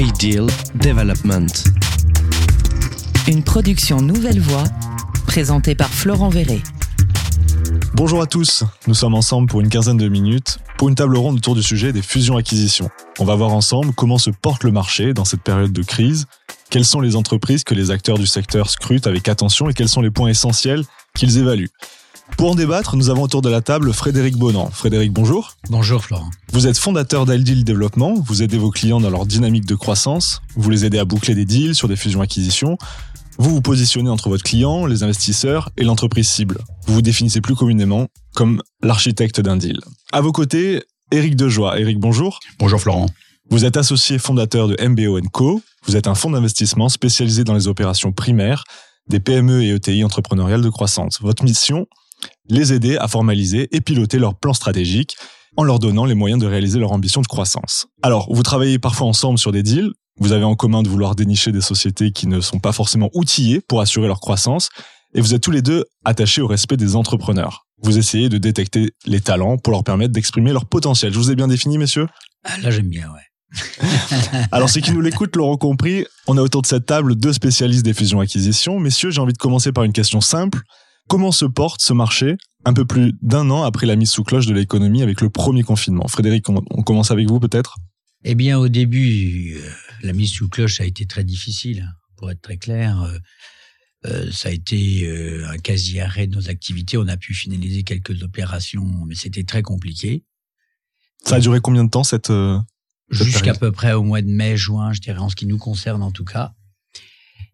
Ideal Development. Une production Nouvelle Voix présentée par Florent Verret. Bonjour à tous, nous sommes ensemble pour une quinzaine de minutes pour une table ronde autour du sujet des fusions-acquisitions. On va voir ensemble comment se porte le marché dans cette période de crise, quelles sont les entreprises que les acteurs du secteur scrutent avec attention et quels sont les points essentiels qu'ils évaluent. Pour en débattre, nous avons autour de la table Frédéric Bonan. Frédéric, bonjour. Bonjour Florent. Vous êtes fondateur d'Aldeal Développement, vous aidez vos clients dans leur dynamique de croissance, vous les aidez à boucler des deals sur des fusions-acquisitions, vous vous positionnez entre votre client, les investisseurs et l'entreprise cible. Vous vous définissez plus communément comme l'architecte d'un deal. À vos côtés, Éric Dejoie. Éric, bonjour. Bonjour Florent. Vous êtes associé fondateur de MBO Co. Vous êtes un fonds d'investissement spécialisé dans les opérations primaires des PME et ETI entrepreneuriales de croissance. Votre mission Les aider à formaliser et piloter leur plan stratégique en leur donnant les moyens de réaliser leur ambition de croissance. Alors, vous travaillez parfois ensemble sur des deals, vous avez en commun de vouloir dénicher des sociétés qui ne sont pas forcément outillées pour assurer leur croissance, et vous êtes tous les deux attachés au respect des entrepreneurs. Vous essayez de détecter les talents pour leur permettre d'exprimer leur potentiel. Je vous ai bien défini, messieurs? Ah, Là, j'aime bien, ouais. Alors, ceux qui nous l'écoutent l'auront compris, on a autour de cette table deux spécialistes des fusions-acquisitions. Messieurs, j'ai envie de commencer par une question simple. Comment se porte ce marché un peu plus d'un an après la mise sous cloche de l'économie avec le premier confinement? Frédéric, on commence avec vous peut-être? Eh bien, au début, euh, la mise sous cloche a été très difficile, pour être très clair. Euh, euh, ça a été un quasi-arrêt de nos activités. On a pu finaliser quelques opérations, mais c'était très compliqué. Ça a duré combien de temps cette Jusqu'à peu près au mois de mai, juin, je dirais, en ce qui nous concerne en tout cas.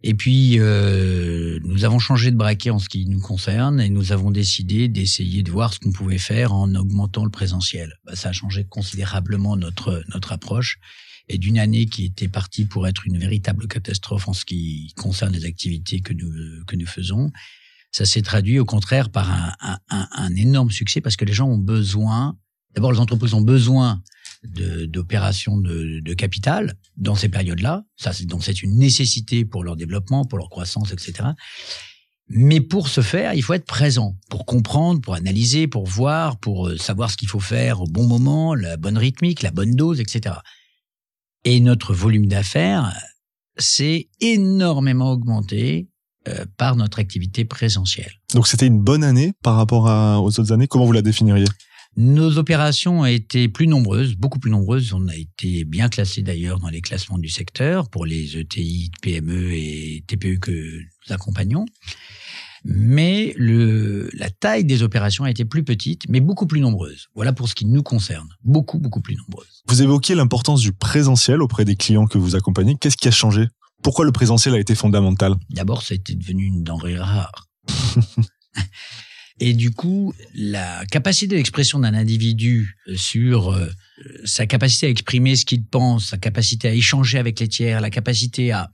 Et puis, euh, nous avons changé de braquet en ce qui nous concerne et nous avons décidé d'essayer de voir ce qu'on pouvait faire en augmentant le présentiel. Bah, ça a changé considérablement notre notre approche et d'une année qui était partie pour être une véritable catastrophe en ce qui concerne les activités que nous que nous faisons, ça s'est traduit au contraire par un, un, un énorme succès parce que les gens ont besoin. D'abord, les entreprises ont besoin d'opérations de, de, capital dans ces périodes-là. Ça, donc c'est une nécessité pour leur développement, pour leur croissance, etc. Mais pour ce faire, il faut être présent, pour comprendre, pour analyser, pour voir, pour euh, savoir ce qu'il faut faire au bon moment, la bonne rythmique, la bonne dose, etc. Et notre volume d'affaires s'est énormément augmenté euh, par notre activité présentielle. Donc c'était une bonne année par rapport aux autres années. Comment vous la définiriez? Nos opérations ont été plus nombreuses, beaucoup plus nombreuses. On a été bien classés d'ailleurs dans les classements du secteur pour les ETI, PME et TPE que nous accompagnons. Mais le, la taille des opérations a été plus petite, mais beaucoup plus nombreuse. Voilà pour ce qui nous concerne. Beaucoup, beaucoup plus nombreuse. Vous évoquiez l'importance du présentiel auprès des clients que vous accompagnez. Qu'est-ce qui a changé? Pourquoi le présentiel a été fondamental? D'abord, ça a été devenu une denrée rare. Et du coup, la capacité d'expression d'un individu euh, sur euh, sa capacité à exprimer ce qu'il pense, sa capacité à échanger avec les tiers, la capacité à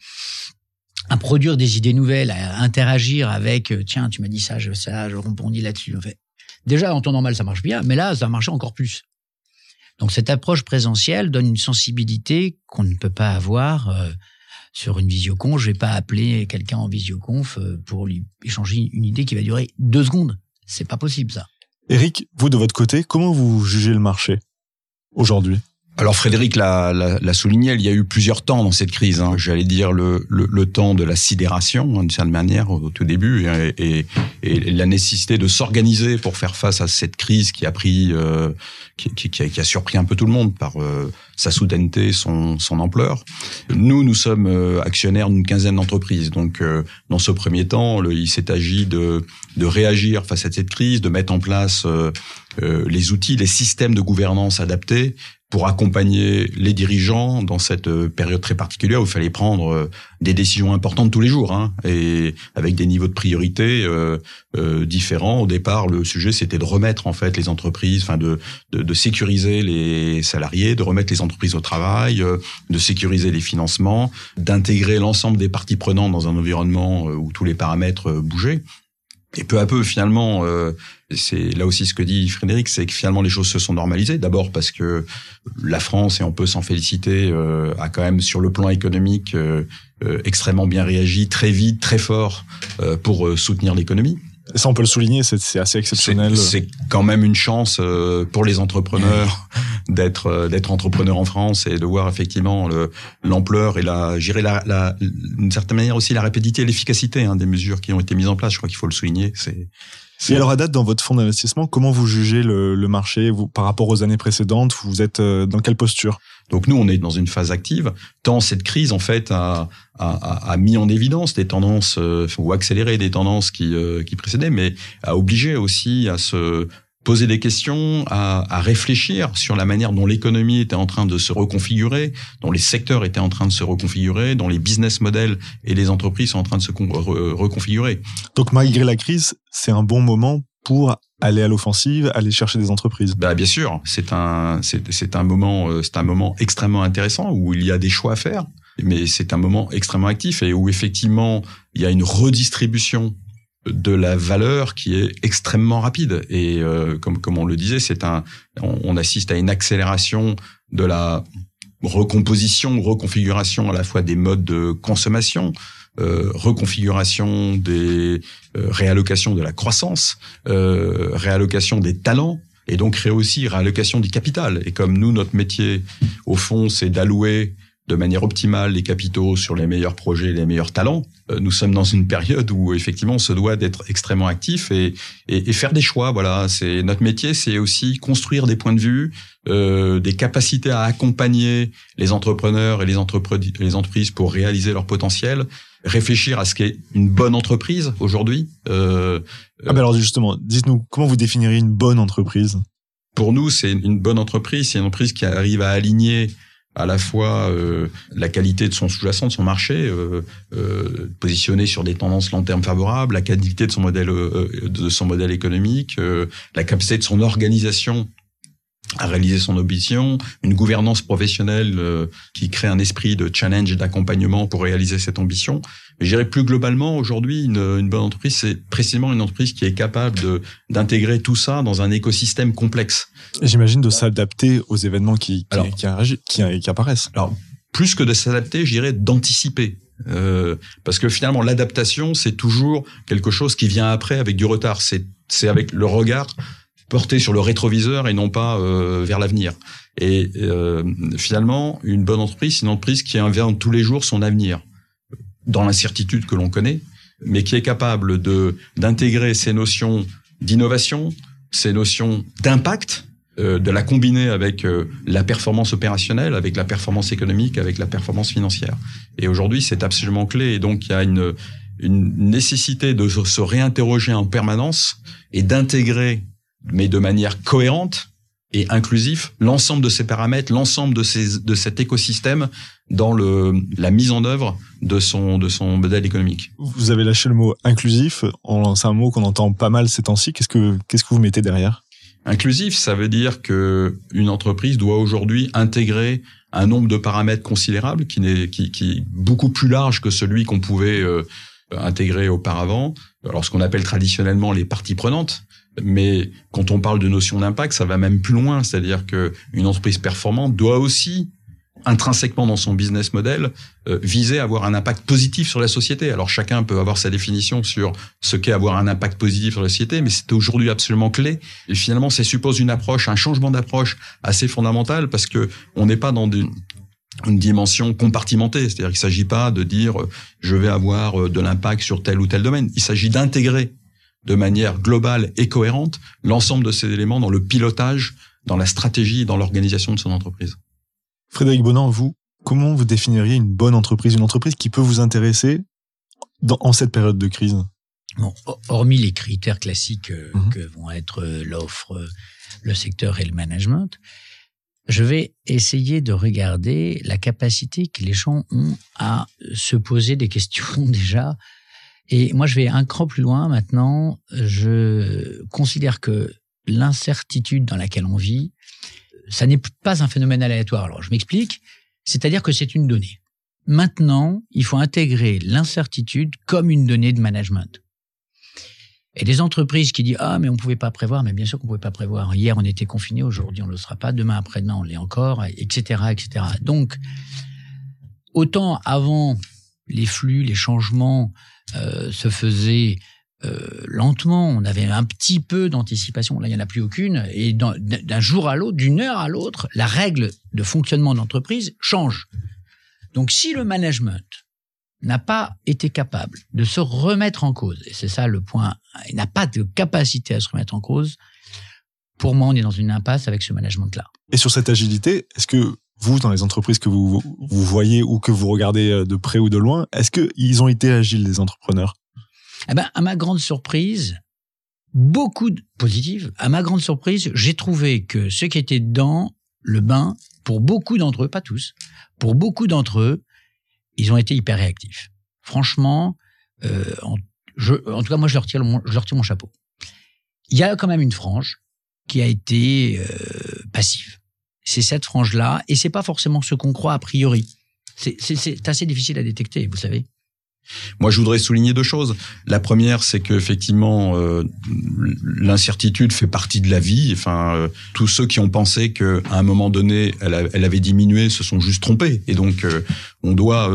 à produire des idées nouvelles, à interagir avec euh, tiens, tu m'as dit ça, je ça, je répondis là-dessus. En fait, déjà en temps normal ça marche bien, mais là ça marchait encore plus. Donc cette approche présentielle donne une sensibilité qu'on ne peut pas avoir sur une visioconf. Je vais pas appeler quelqu'un en visioconf pour lui échanger une idée qui va durer deux secondes. C'est pas possible ça. Eric, vous de votre côté, comment vous jugez le marché aujourd'hui? Alors Frédéric l'a souligné, il y a eu plusieurs temps dans cette crise. Hein. J'allais dire le, le, temps de la sidération, hein, d'une certaine manière, au, tout début, et, et, la nécessité de s'organiser pour faire face à cette crise qui a pris, euh, qui, qui, qui, a, surpris un peu tout le monde par euh, sa soudaineté, son, son ampleur. Nous, nous sommes euh, actionnaires d'une quinzaine d'entreprises. Donc, dans ce premier temps, le, il s'est agi de, de réagir face à cette crise, de mettre en place les outils, les systèmes de gouvernance adaptés pour accompagner les dirigeants dans cette euh, période très particulière où il fallait prendre euh, des décisions importantes tous les jours, hein, et avec des niveaux de priorité euh, euh, différents. Au départ, le sujet c'était de remettre en fait les entreprises, enfin de, de, de sécuriser les salariés, de remettre les entreprises au travail, de sécuriser les financements, d'intégrer l'ensemble des parties prenantes dans un environnement où tous les paramètres bougeaient. Et peu à peu, finalement, euh, c'est là aussi ce que dit Frédéric, c'est que finalement les choses se sont normalisées. D'abord parce que la France, et on peut s'en féliciter, euh, a quand même sur le plan économique euh, extrêmement bien réagi, très vite, très fort, pour soutenir l'économie. Ça, on peut le souligner, c'est assez exceptionnel. C'est quand même une chance pour les entrepreneurs d'être d'être entrepreneur en France et de voir effectivement l'ampleur et la, gérer la, la, d'une certaine manière aussi la rapidité et l'efficacité hein, des mesures qui ont été mises en place. Je crois qu'il faut le souligner. C'est et alors à date, dans votre fonds d'investissement, comment vous jugez le, le marché? Vous, par rapport aux années précédentes Vous êtes euh, dans quelle posture? Donc nous, on est dans une phase active. Tant cette crise, en fait, a, a, a mis en évidence des tendances euh, ou accéléré des tendances qui, euh, qui précédaient, mais a obligé aussi à se poser des questions, à, à, réfléchir sur la manière dont l'économie était en train de se reconfigurer, dont les secteurs étaient en train de se reconfigurer, dont les business models et les entreprises sont en train de se reconfigurer. Donc malgré la crise, c'est un bon moment pour aller à l'offensive, aller chercher des entreprises. Bah bien sûr, c'est un c'est un moment euh, c'est un moment extrêmement intéressant où il y a des choix à faire, mais c'est un moment extrêmement actif et où effectivement il y a une redistribution de la valeur qui est extrêmement rapide. Et euh, comme comme on le disait c'est un on, assiste à une accélération de la recomposition reconfiguration à la fois des modes de consommation euh, reconfiguration des euh, de la croissance euh, réallocation des talents et donc créer aussi réallocation du capital. Et comme nous notre métier au fond c'est d'allouer de manière optimale les capitaux sur les meilleurs projets, les meilleurs talents. Euh, nous sommes dans une période où effectivement on se doit d'être extrêmement actif et, et, faire des choix. Voilà, c'est notre métier, c'est aussi construire des points de vue, euh, des capacités à accompagner les entrepreneurs et les, les entreprises pour réaliser leur potentiel, réfléchir à ce qu'est une bonne entreprise aujourd'hui. Euh, ah ben alors justement, dites-nous comment vous définiriez une bonne entreprise? Pour nous, c'est une bonne entreprise, c'est une entreprise qui arrive à aligner à la fois euh, la qualité de son sous-jacent, de son marché, euh, euh, positionné sur des tendances long terme favorables, la qualité de son modèle euh, de son modèle économique, la capacité de son organisation à réaliser son ambition, une gouvernance professionnelle qui crée un esprit de challenge et d'accompagnement pour réaliser cette ambition. Mais je dirais plus globalement, aujourd'hui, une, une, bonne entreprise, c'est précisément une entreprise qui est capable de d'intégrer tout ça dans un écosystème complexe. J'imagine de s'adapter aux événements qui, qui, qui, qui, apparaissent. Alors, plus que de s'adapter, je dirais d'anticiper. Euh, parce que finalement, l'adaptation, c'est toujours quelque chose qui vient après avec du retard. C'est c'est avec le regard porté sur le rétroviseur et non pas euh, vers l'avenir. Et euh, finalement, une bonne entreprise, c'est une entreprise qui invente tous les jours son avenir dans l'incertitude que l'on connaît, mais qui est capable de d'intégrer ces notions d'innovation, ces notions d'impact, euh, de la combiner avec euh, la performance opérationnelle, avec la performance économique, avec la performance financière. Et aujourd'hui, c'est absolument clé. Et donc, il y a une, une nécessité de se réinterroger en permanence et d'intégrer, mais de manière cohérente, et inclusif l'ensemble de ces paramètres, l'ensemble de ces de cet écosystème dans le la mise en œuvre de son de son modèle économique. Vous avez lâché le mot inclusif, c'est un mot qu'on entend pas mal ces temps-ci. Qu'est-ce que qu'est-ce que vous mettez derrière? Inclusif, ça veut dire que une entreprise doit aujourd'hui intégrer un nombre de paramètres considérables qui n'est qui, qui est beaucoup plus large que celui qu'on pouvait euh, intégrer auparavant. Alors ce qu'on appelle traditionnellement les parties prenantes, mais quand on parle de notion d'impact, ça va même plus loin, c'est-à-dire que une entreprise performante doit aussi intrinsèquement dans son business model euh, viser à avoir un impact positif sur la société. Alors chacun peut avoir sa définition sur ce qu'est avoir un impact positif sur la société, mais c'est aujourd'hui absolument clé. Et finalement, ça suppose une approche, un changement d'approche assez fondamental parce que on n'est pas dans une dimension compartimentée, c'est-à-dire qu'il ne s'agit pas de dire euh, je vais avoir euh, de l'impact sur tel ou tel domaine. Il s'agit d'intégrer de manière globale et cohérente l'ensemble de ces éléments dans le pilotage, dans la stratégie et dans l'organisation de son entreprise. Frédéric Bonan, vous, comment vous définiriez une bonne entreprise, une entreprise qui peut vous intéresser dans, en cette période de crise? Bon, Hormis les critères classiques euh, mhm. que vont être euh, l'offre, le secteur et le management, je vais essayer de regarder la capacité que les gens ont à se poser des questions déjà et moi, je vais un cran plus loin maintenant. Je considère que l'incertitude dans laquelle on vit, ça n'est pas un phénomène aléatoire. Alors, je m'explique. C'est-à-dire que c'est une donnée. Maintenant, il faut intégrer l'incertitude comme une donnée de management. Et des entreprises qui disent ah mais on pouvait pas prévoir, mais bien sûr qu'on pouvait pas prévoir. Hier on était confiné, aujourd'hui on ne le sera pas, demain après-demain on l'est encore, etc., etc. Donc autant avant les flux, les changements se faisaient euh, lentement, on avait un petit peu d'anticipation. Là, il n'y en a plus aucune. Et d'un jour à l'autre, d'une heure à l'autre, la règle de fonctionnement d'entreprise change. Donc, si le management n'a pas été capable de se remettre en cause, et c'est ça le point, il n'a pas de capacité à se remettre en cause, pour moi, on est dans une impasse avec ce management-là. Et sur cette agilité, est-ce que vous, dans les entreprises que vous, vous voyez ou que vous regardez euh, de près ou de loin, est-ce qu'ils ont été agiles, les entrepreneurs? Eh ben, à ma grande surprise, beaucoup de positives. À ma grande surprise, j'ai trouvé que ceux qui étaient dans le bain, pour beaucoup d'entre eux, pas tous, pour beaucoup d'entre eux, ils ont été hyper réactifs. Franchement, euh, en, je, en tout cas, moi, je leur tire, mon, je leur tire mon chapeau. Il y a quand même une frange qui a été euh, passive. C'est cette frange-là, et c'est pas forcément ce qu'on croit a priori. C'est assez difficile à détecter, vous savez. Moi, je voudrais souligner deux choses. La première, c'est que effectivement, euh, l'incertitude fait partie de la vie. Enfin, euh, tous ceux qui ont pensé qu'à un moment donné, elle, avait diminué, se sont juste trompés. Et donc, euh, on doit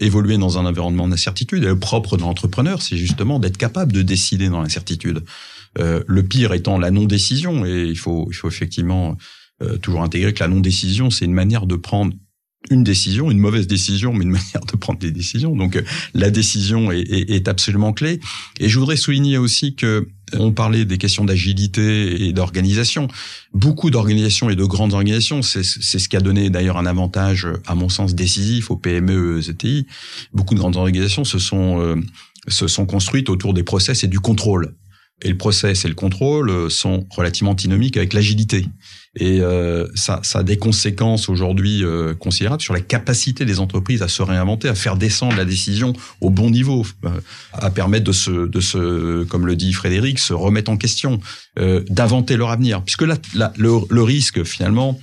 évoluer dans un environnement d'incertitude. Et le propre de l'entrepreneur, c'est justement d'être capable de décider dans l'incertitude. le pire étant la non-décision. Et il faut, il faut effectivement toujours intégrer que la non-décision, c'est une manière de prendre une décision, une mauvaise décision, mais une manière de prendre des décisions. Donc euh, la décision est, est, est, absolument clé. Et je voudrais souligner aussi que euh, on parlait des questions d'agilité et d'organisation. Beaucoup d'organisations et de grandes organisations, c'est ce qui a donné d'ailleurs un avantage, à mon sens, décisif aux PME, ETI. Beaucoup de grandes organisations se sont euh, se sont construites autour des process et du contrôle. Et le process et le contrôle sont relativement antinomiques avec l'agilité. Et euh, ça, ça, a des conséquences aujourd'hui euh, considérables sur la capacité des entreprises à se réinventer, à faire descendre la décision au bon niveau, euh, à permettre de se, de se, comme le dit Frédéric, se remettre en question, euh, d'inventer leur avenir. Puisque le, le, risque finalement,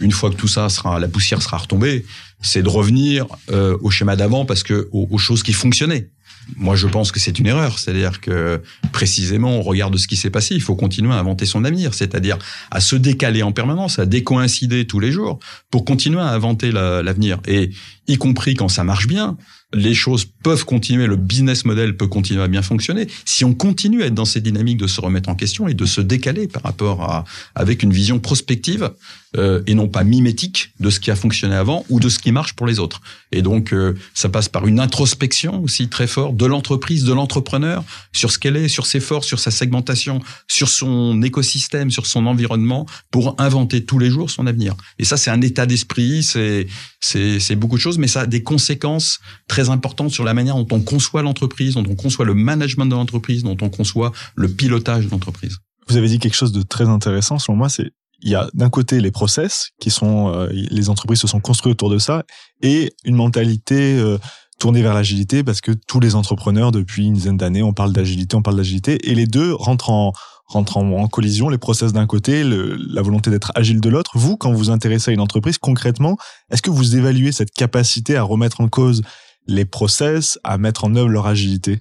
une fois que tout ça sera, la poussière sera retombée, c'est de revenir euh, au schéma d'avant parce que aux choses qui fonctionnaient moi, je pense que c'est une erreur. C'est-à-dire que précisément, on regarde ce qui s'est passé. Il faut continuer à inventer son avenir, c'est-à-dire à se décaler en permanence, à décoïncider tous les jours pour continuer à inventer l'avenir. Et y compris quand ça marche bien, les choses peuvent continuer, le business model peut continuer à bien fonctionner si on continue à être dans cette dynamique de se remettre en question et de se décaler par rapport à avec une vision prospective euh, et non pas mimétique de ce qui a fonctionné avant ou de ce qui marche pour les autres. Et donc euh, ça passe par une introspection aussi très forte de l'entreprise, de l'entrepreneur sur ce qu'elle est, sur ses forces, sur sa segmentation, sur son écosystème, sur son environnement pour inventer tous les jours son avenir. Et ça c'est un état d'esprit, c'est c'est beaucoup de choses, mais ça a des conséquences très importantes sur la manière dont on conçoit l'entreprise, dont on conçoit le management de l'entreprise, dont on conçoit le pilotage de l'entreprise. Vous avez dit quelque chose de très intéressant, selon moi, c'est il y a d'un côté les process qui sont euh, les entreprises se sont construites autour de ça et une mentalité euh, tournée vers l'agilité parce que tous les entrepreneurs depuis une dizaine d'années on parle d'agilité on parle d'agilité et les deux rentrent en rentrent en, collision, les process d'un côté, la volonté d'être agile de l'autre. Vous, quand vous vous intéressez à une entreprise, concrètement, est-ce que vous évaluez cette capacité à remettre en cause les process, à mettre en œuvre leur agilité?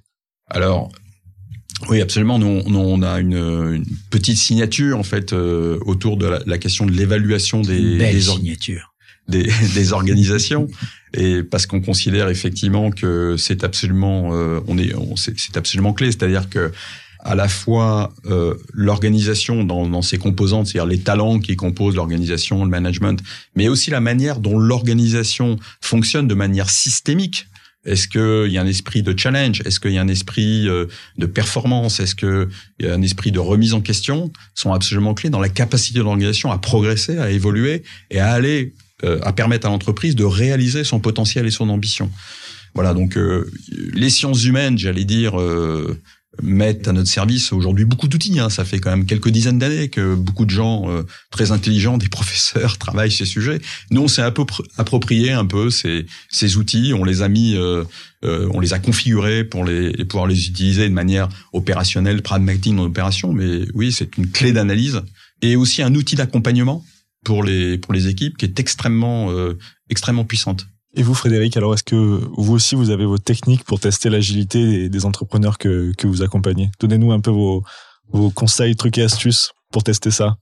Alors, oui, absolument. Nous, on a une, petite signature en fait euh, autour de la, question de l'évaluation des, des, des, des, organisations et parce qu'on considère effectivement que c'est absolument euh, on est c'est absolument clé, c'est-à-dire que à la fois euh, l'organisation dans, dans, ses composantes, c'est-à-dire les talents qui composent l'organisation, le management, mais aussi la manière dont l'organisation fonctionne de manière systémique. Est-ce qu'il y a un esprit de challenge? Est-ce qu'il y a un esprit euh, de performance? Est-ce qu'il y a un esprit de remise en question? Sont absolument clés dans la capacité de l'organisation à progresser, à évoluer et à aller, euh, à permettre à l'entreprise de réaliser son potentiel et son ambition. Voilà, donc les sciences humaines, j'allais dire, mettent à notre service aujourd'hui beaucoup d'outils. Hein. Ça fait quand même quelques dizaines d'années que beaucoup de gens euh, très intelligents, des professeurs, travaillent ces sujets. Nous, on s'est approprié un peu ces, ces outils. On les a mis, euh, euh, on les a configurés pour les, pouvoir les utiliser de manière opérationnelle, pragmatique dans l'opération. Mais oui, c'est une clé d'analyse et aussi un outil d'accompagnement pour les pour les équipes qui est extrêmement extrêmement puissante. Et vous, Frédéric, alors est-ce que vous aussi, vous avez vos techniques pour tester l'agilité des, entrepreneurs que, que vous accompagnez? Donnez-nous un peu vos, vos conseils, trucs et astuces pour tester ça.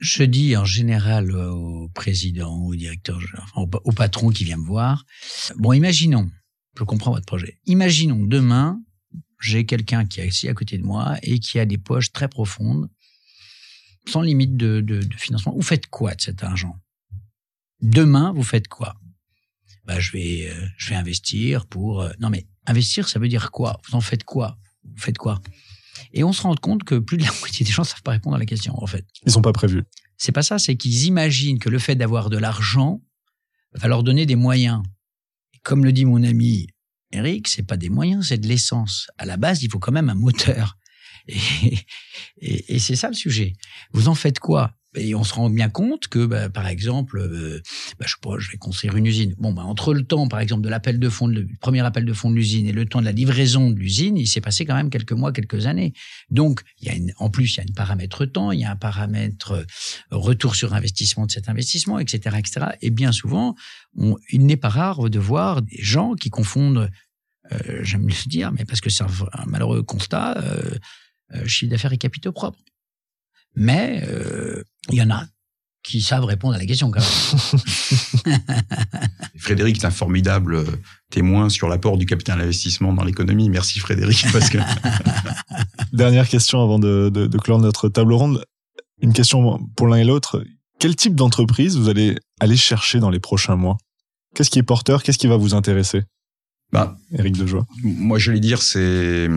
Je dis en général au président, au directeur, au patron qui vient me voir, bon, imaginons, je comprends votre projet, imaginons demain, j'ai quelqu'un qui est assis à côté de moi et qui a des poches très profondes, sans limite de, de financement. Vous faites quoi de cet argent? Demain, vous faites quoi? Bah, je vais, euh, je vais investir pour. euh, non, mais investir, ça veut dire quoi? Vous en faites quoi? Vous faites quoi? Et on se rend compte que plus de la moitié des gens savent pas répondre à la question, en fait. Ils sont pas prévus. C'est pas ça, c'est qu'ils imaginent que le fait d'avoir de l'argent va leur donner des moyens. Et comme le dit mon ami Eric, c'est pas des moyens, c'est de l'essence. À la base, il faut quand même un moteur. Et, et, c'est ça le sujet. Vous en faites quoi? Et on se rend bien compte que, bah, par exemple, euh, bah, je pas, je vais construire une usine. Bon, bah, entre le temps, par exemple, de l'appel de fonds, le premier appel de fonds de l'usine et le temps de la livraison de l'usine, il s'est passé quand même quelques mois, quelques années. Donc, il y a une, en plus, il y a un paramètre temps, il y a un paramètre euh, retour sur investissement de cet investissement, etc., etc. Et bien souvent, on, il n'est pas rare de voir des gens qui confondent, euh, j'aime le dire, mais parce que c'est un, un malheureux constat, euh, chiffre d'affaires et capitaux propres. Mais euh, il y en a qui savent répondre à la question quand même. Frédéric est un formidable euh, témoin sur l'apport du capital investissement dans l'économie. Merci Frédéric parce que Dernière question avant de, de, de clore notre table ronde. Une question pour l'un et l'autre. Quel type d'entreprise vous allez aller chercher dans les prochains mois? Qu'est-ce qui est porteur? Qu'est-ce qui va vous intéresser? Bah, Éric Dejoie. moi j'allais dire c'est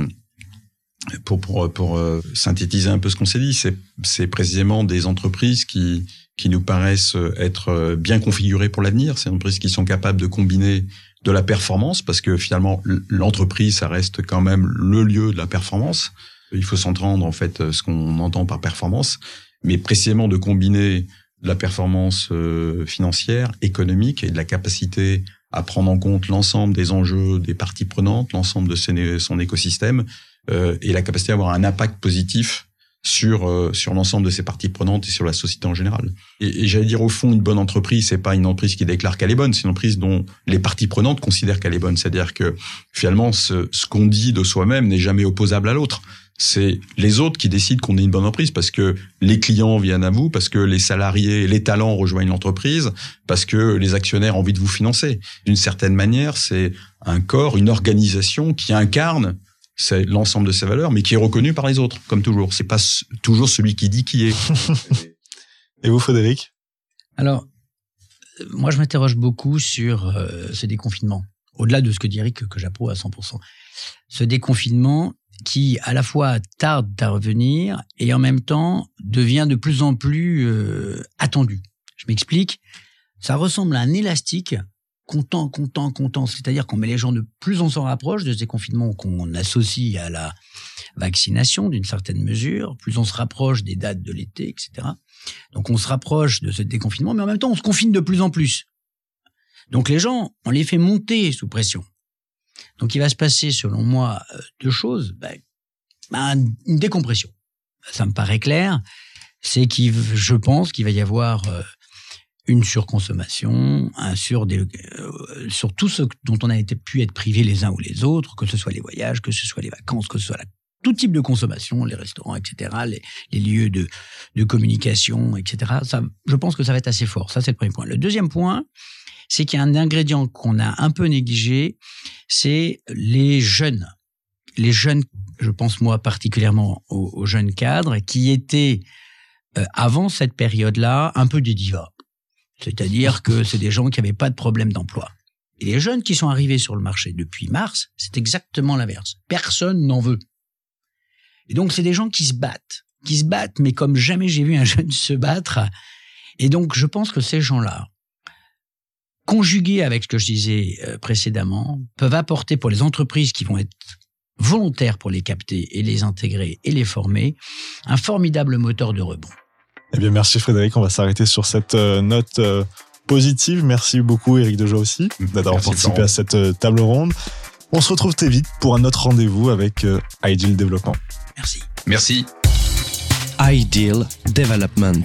pour pour pour euh, synthétiser un peu ce qu'on s'est dit, c'est précisément des entreprises qui qui nous paraissent être euh, bien configurées pour l'avenir. C'est des entreprises qui sont capables de combiner de la performance parce que finalement l'entreprise ça reste quand même le lieu de la performance. Il faut s'entendre en fait ce qu'on entend par performance, mais précisément de combiner de la performance euh, financière, économique et de la capacité à prendre en compte l'ensemble des enjeux des parties prenantes, l'ensemble de son écosystème euh, et la capacité à avoir un impact positif sur euh, sur l'ensemble de ses parties prenantes et sur la société en général. Et, et j'allais dire au fond une bonne entreprise, c'est pas une entreprise qui déclare qu'elle est bonne, c'est une entreprise dont les parties prenantes considèrent qu'elle est bonne. C'est-à-dire que finalement ce, ce qu'on dit de soi-même n'est jamais opposable à l'autre. C'est les autres qui décident qu'on est une bonne entreprise parce que les clients viennent à vous, parce que les salariés, les talents rejoignent l'entreprise, parce que les actionnaires ont envie de vous financer. D'une certaine manière, c'est un corps, une organisation qui incarne c'est l'ensemble de ses valeurs, mais qui est reconnu par les autres, comme toujours. C'est pas toujours celui qui dit qui est. Et vous, Frédéric? Alors, moi, je m'interroge beaucoup sur euh, ce déconfinement. Au-delà de ce que dit Eric, que, que j'approuve à 100%. Ce déconfinement qui, à la fois, tarde à revenir et en même temps devient de plus en plus euh, attendu. Je m'explique. Ça ressemble à un élastique content, content, content. C'est-à-dire qu'on met les gens de plus en plus rapproche de ces confinements qu'on associe à la vaccination d'une certaine mesure. Plus on se rapproche des dates de l'été, etc. Donc on se rapproche de ce déconfinement, mais en même temps on se confine de plus en plus. Donc les gens, on les fait monter sous pression. Donc il va se passer, selon moi, deux choses. Ben, ben, une décompression. Ça me paraît clair. C'est qu'il, je pense qu'il va y avoir euh, une surconsommation, un sur, des, euh, sur tout ce dont on a été, pu être privé les uns ou les autres, que ce soit les voyages, que ce soit les vacances, que ce soit tout type de consommation, les restaurants, etc., les, les lieux de, de communication, etc. Ça, je pense que ça va être assez fort. Ça, c'est le premier point. Le deuxième point, c'est qu'il y a un ingrédient qu'on a un peu négligé, c'est les jeunes. Les jeunes, je pense moi particulièrement aux, aux jeunes cadres, qui étaient, euh, avant cette période-là, un peu des divas. C'est-à-dire que c'est des gens qui n'avaient pas de problème d'emploi. Et les jeunes qui sont arrivés sur le marché depuis mars, c'est exactement l'inverse. Personne n'en veut. Et donc, c'est des gens qui se battent, qui se battent, mais comme jamais j'ai vu un jeune se battre. Et donc, je pense que ces gens-là, conjugués avec ce que je disais euh, précédemment, peuvent apporter pour les entreprises qui vont être volontaires pour les capter et les intégrer et les former, un formidable moteur de rebond. Eh bien, merci Frédéric. On va s'arrêter sur cette euh, note euh, positive. Merci beaucoup, Eric Dejoie aussi, d'avoir participé à cette euh, table ronde. On se retrouve très vite pour un autre rendez-vous avec Ideal Développement. Merci. Merci. Ideal Development.